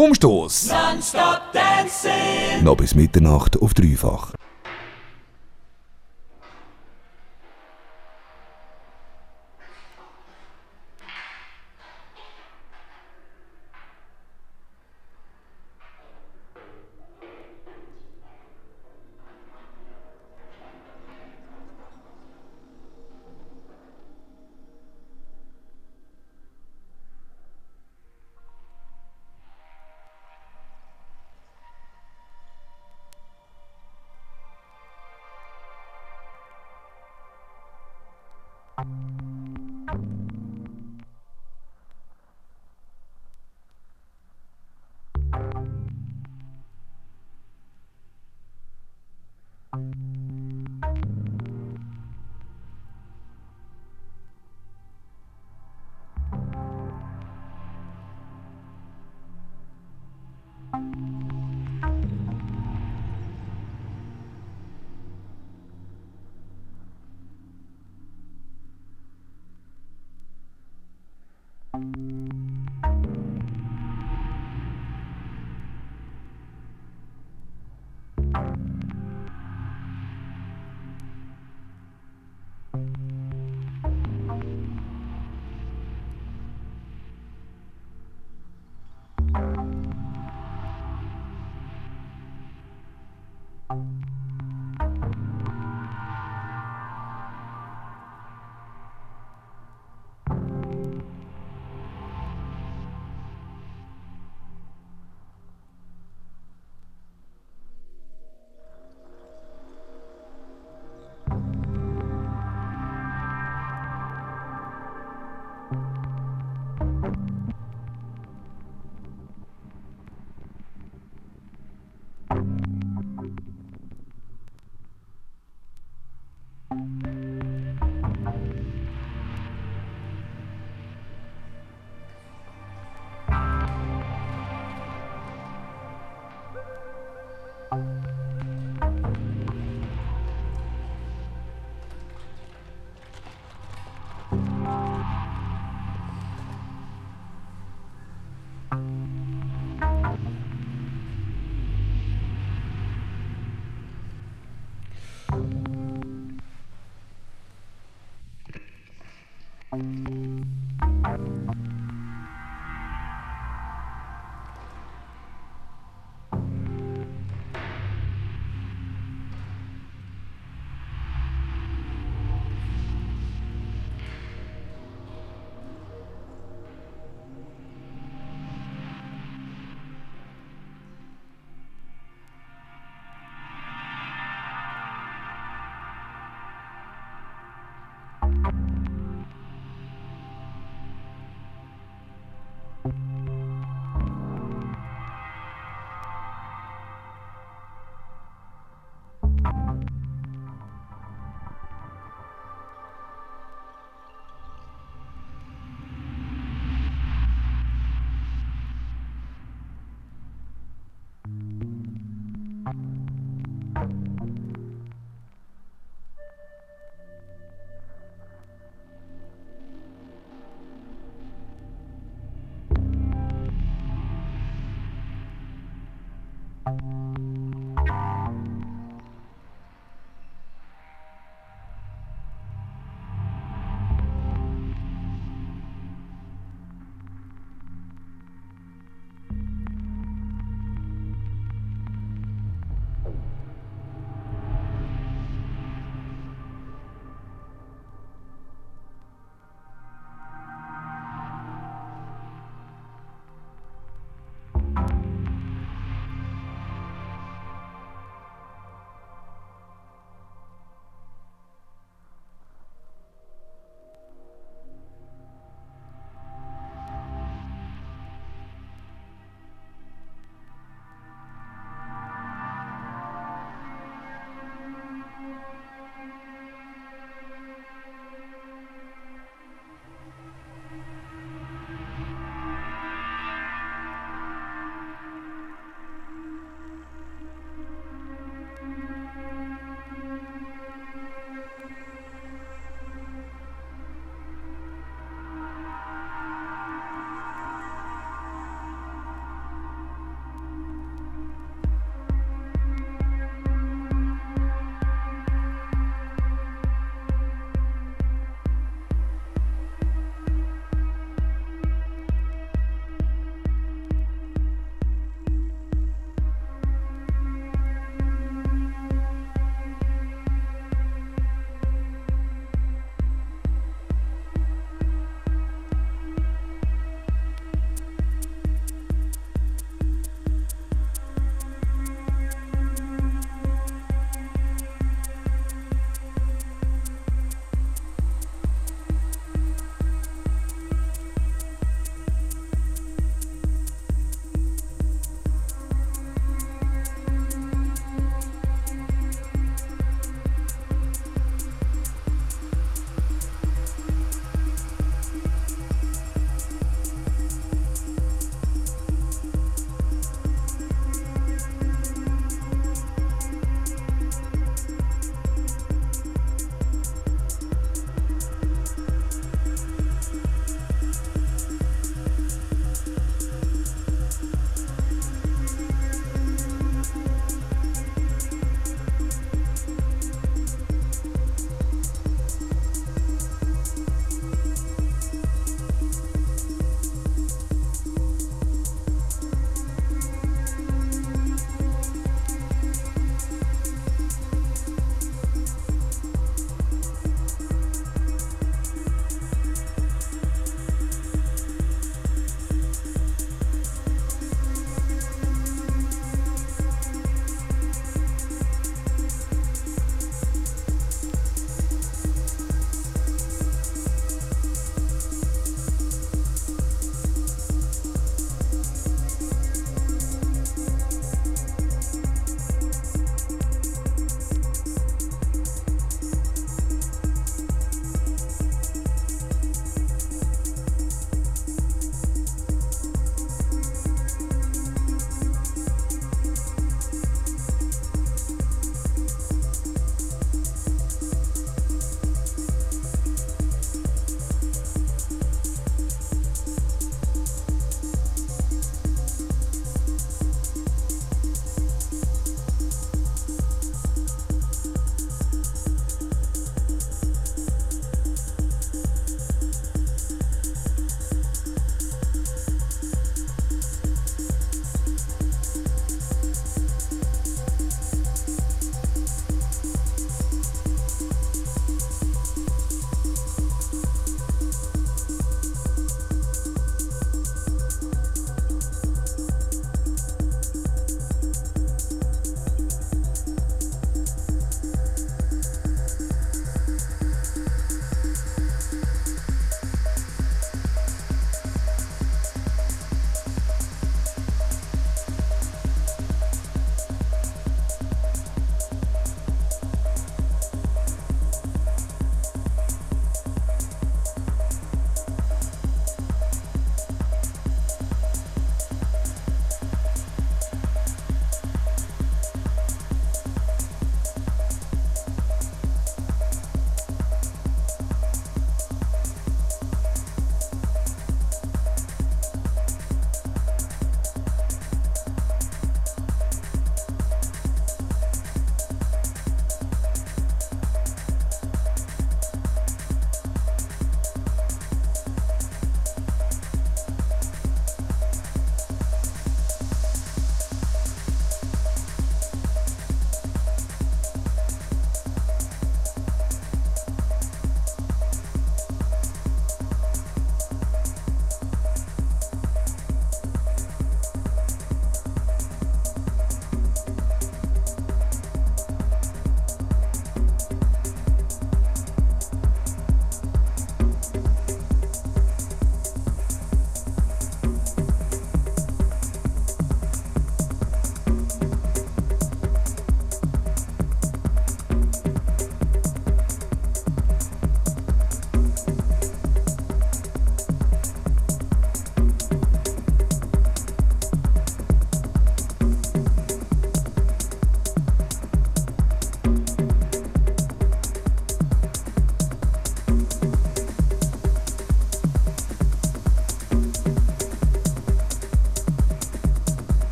Umstoß. Noch bis Mitternacht auf dreifach.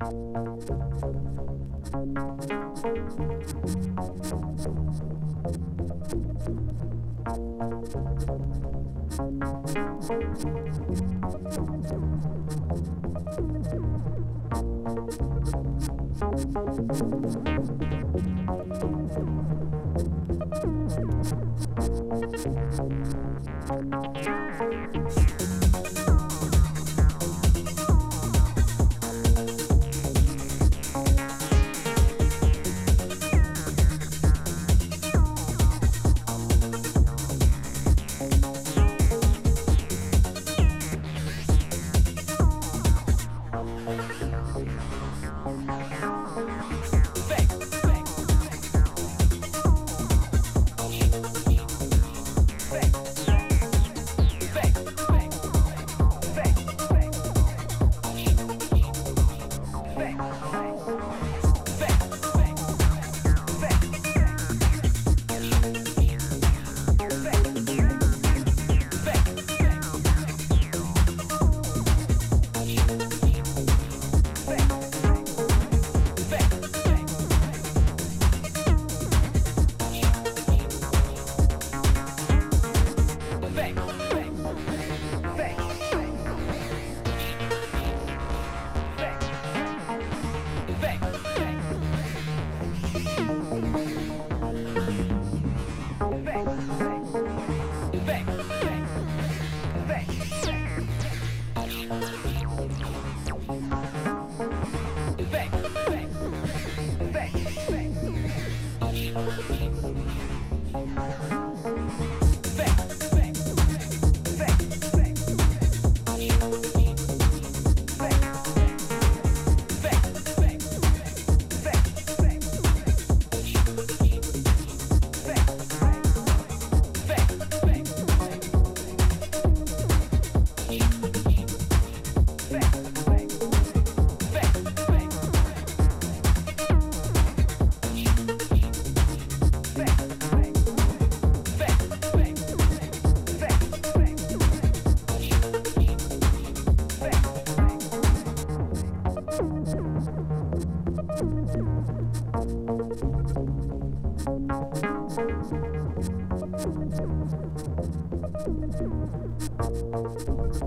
Thank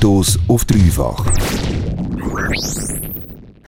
Stromstoß auf dreifach.